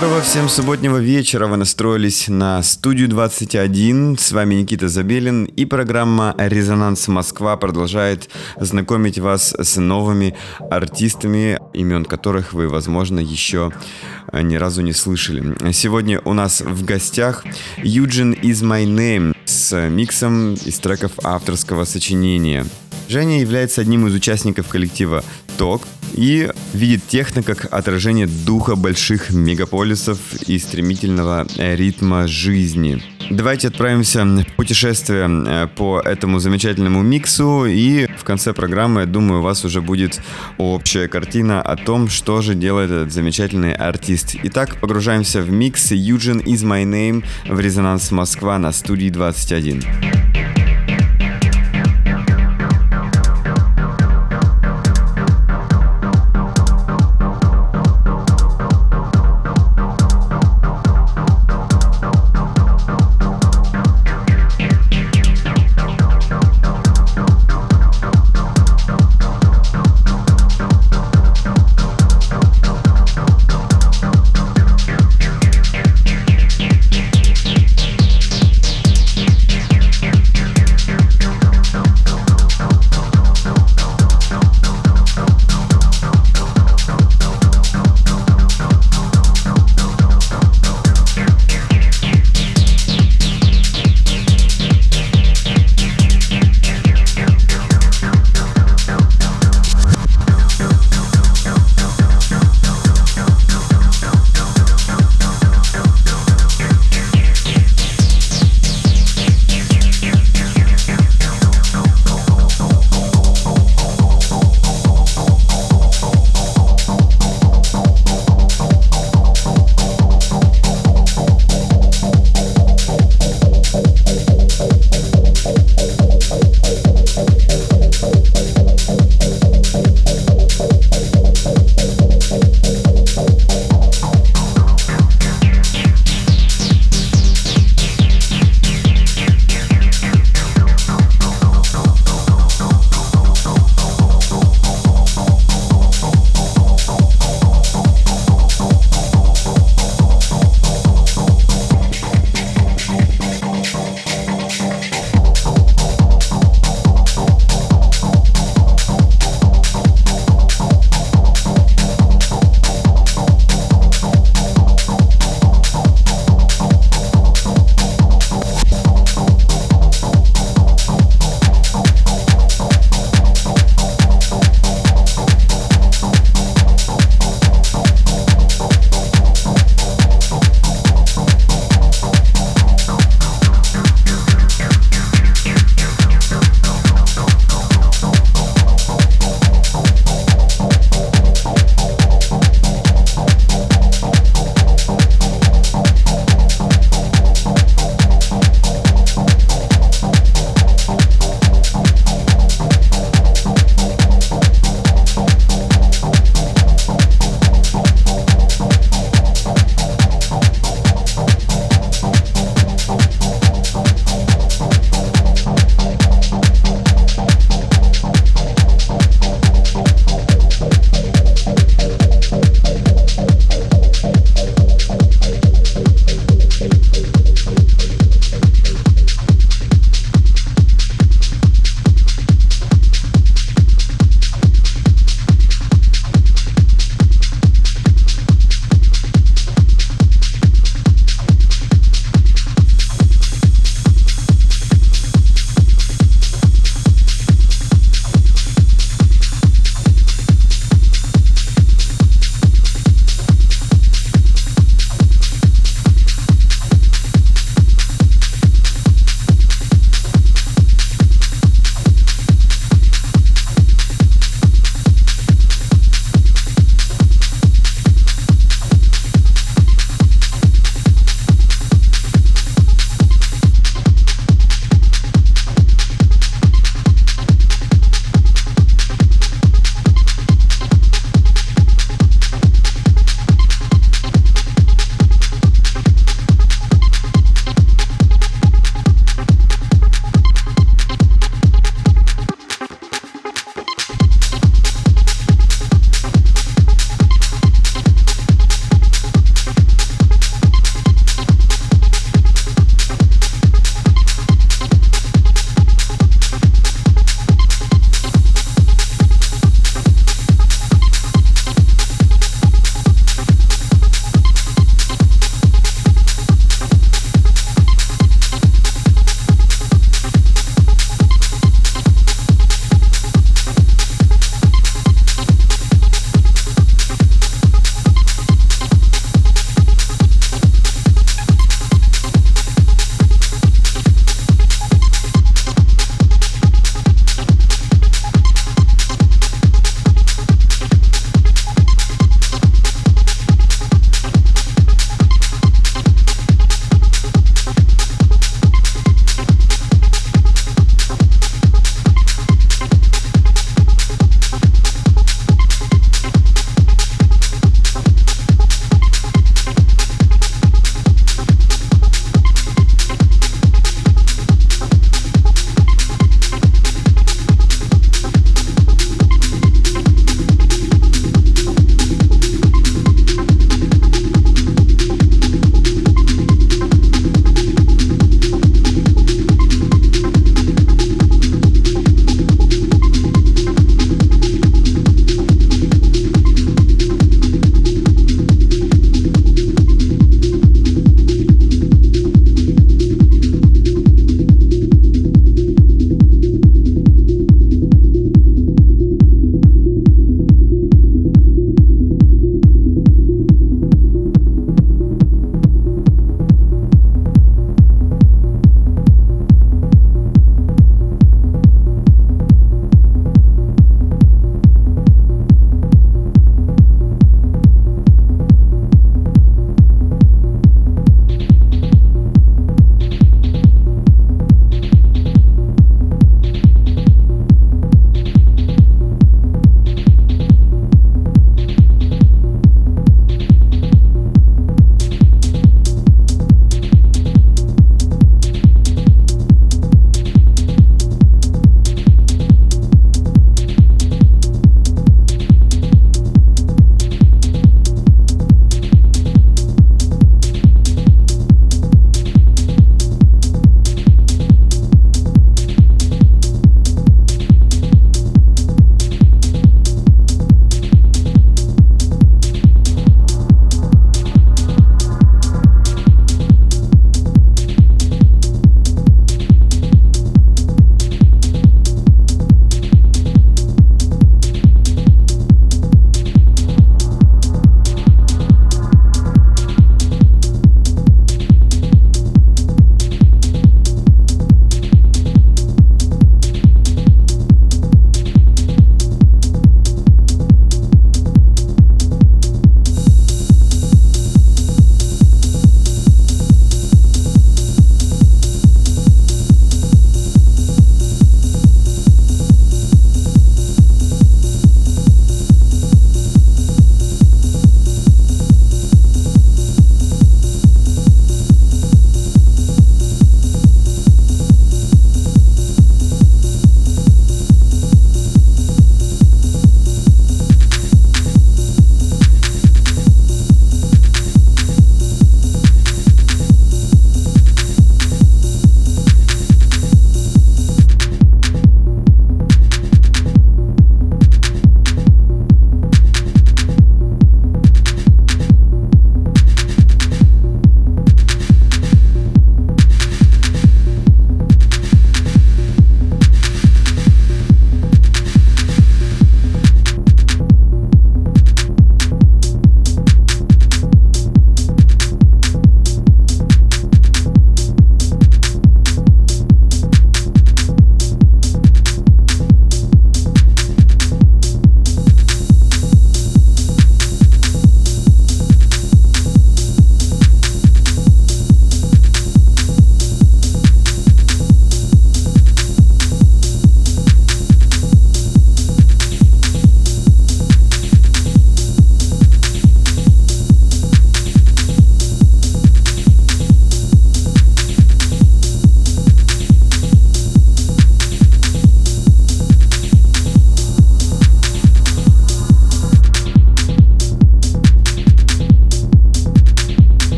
Доброго всем субботнего вечера. Вы настроились на студию 21. С вами Никита Забелин. И программа «Резонанс Москва» продолжает знакомить вас с новыми артистами, имен которых вы, возможно, еще ни разу не слышали. Сегодня у нас в гостях Юджин Is My Name с миксом из треков авторского сочинения. Женя является одним из участников коллектива ТОК и видит техно как отражение духа больших мегаполисов и стремительного ритма жизни. Давайте отправимся в путешествие э, по этому замечательному миксу, и в конце программы, я думаю, у вас уже будет общая картина о том, что же делает этот замечательный артист. Итак, погружаемся в микс Юджин Is My Name в Резонанс Москва на студии 21.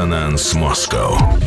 Резонанс Москва.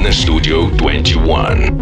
Москва на студию 21.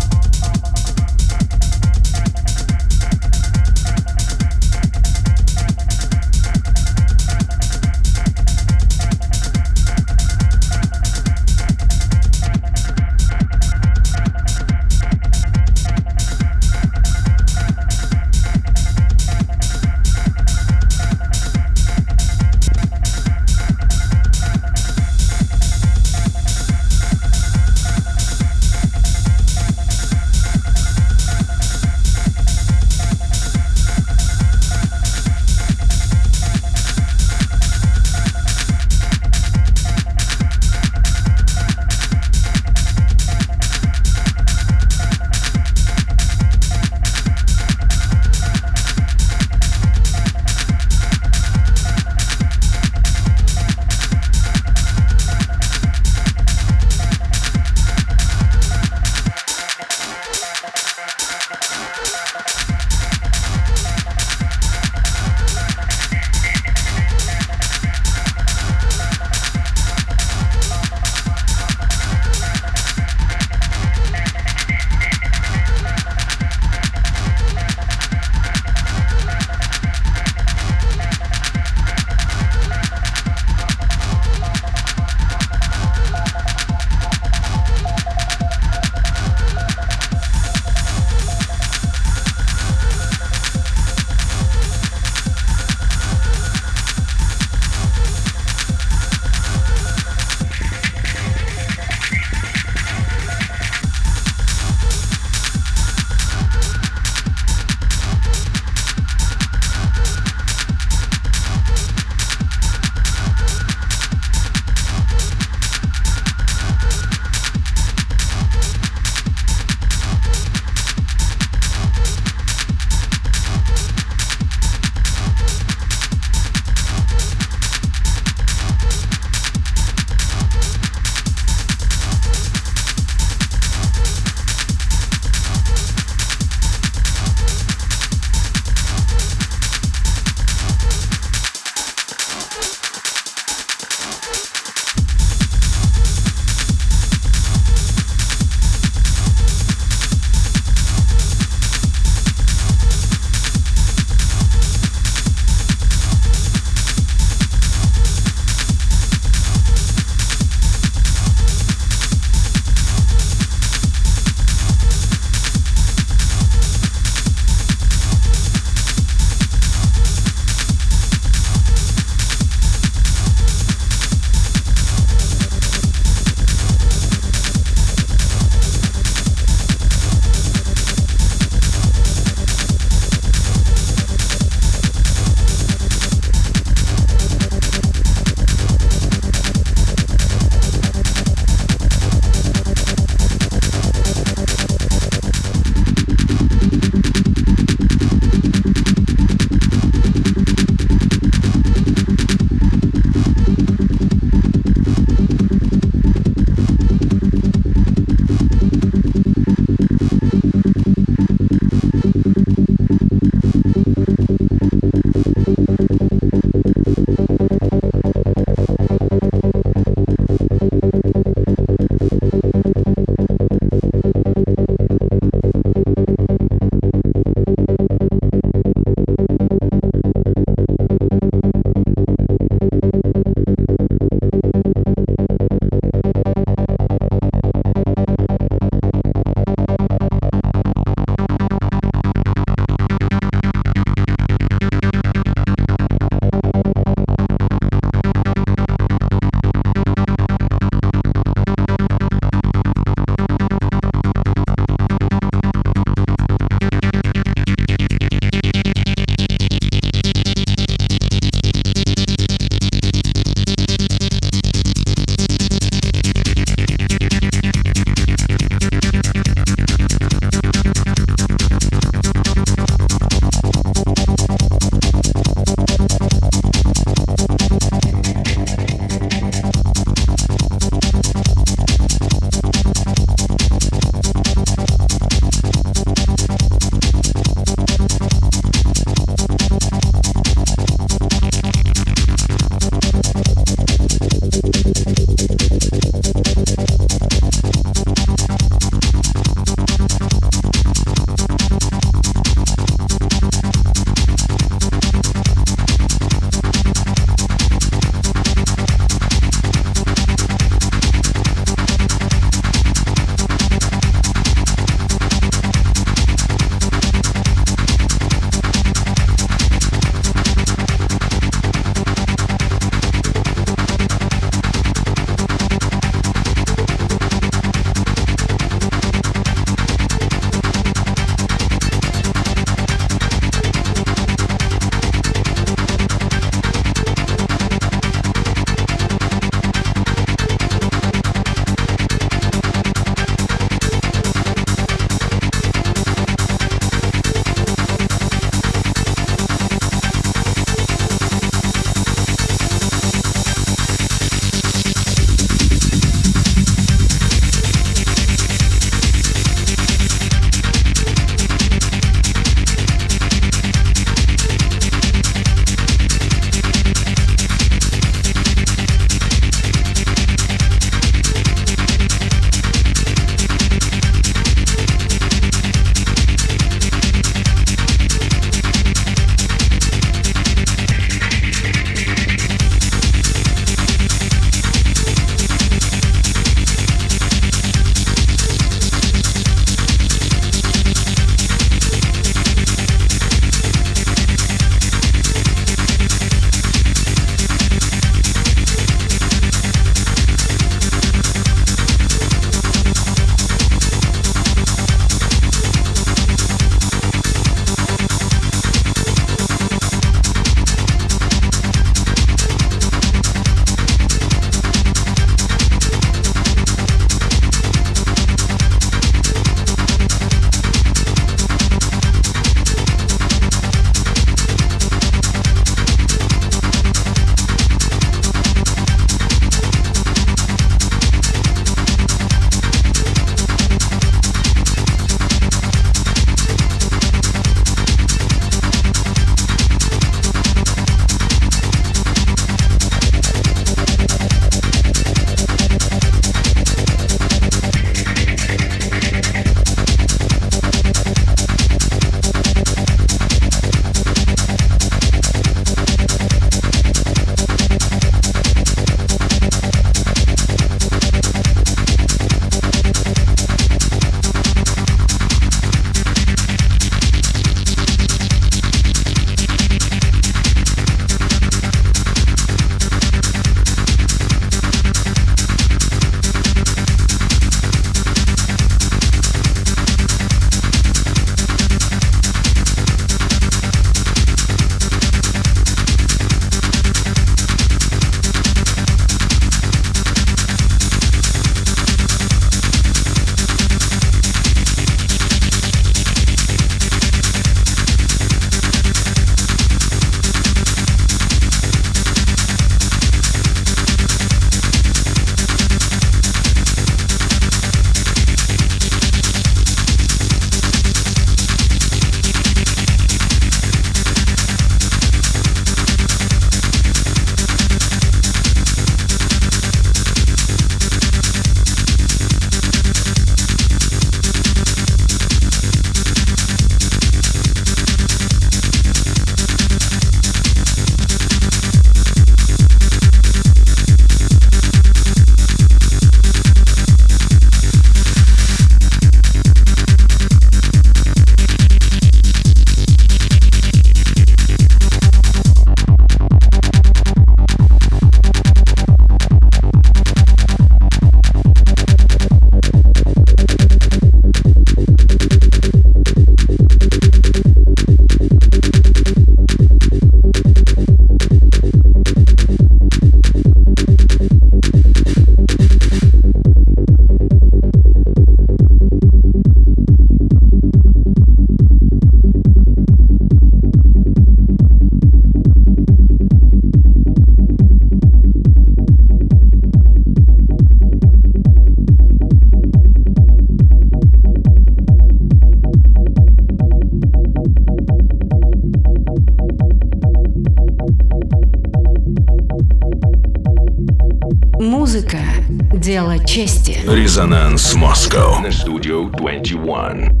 Чести. Резонанс Москва. На студию 21.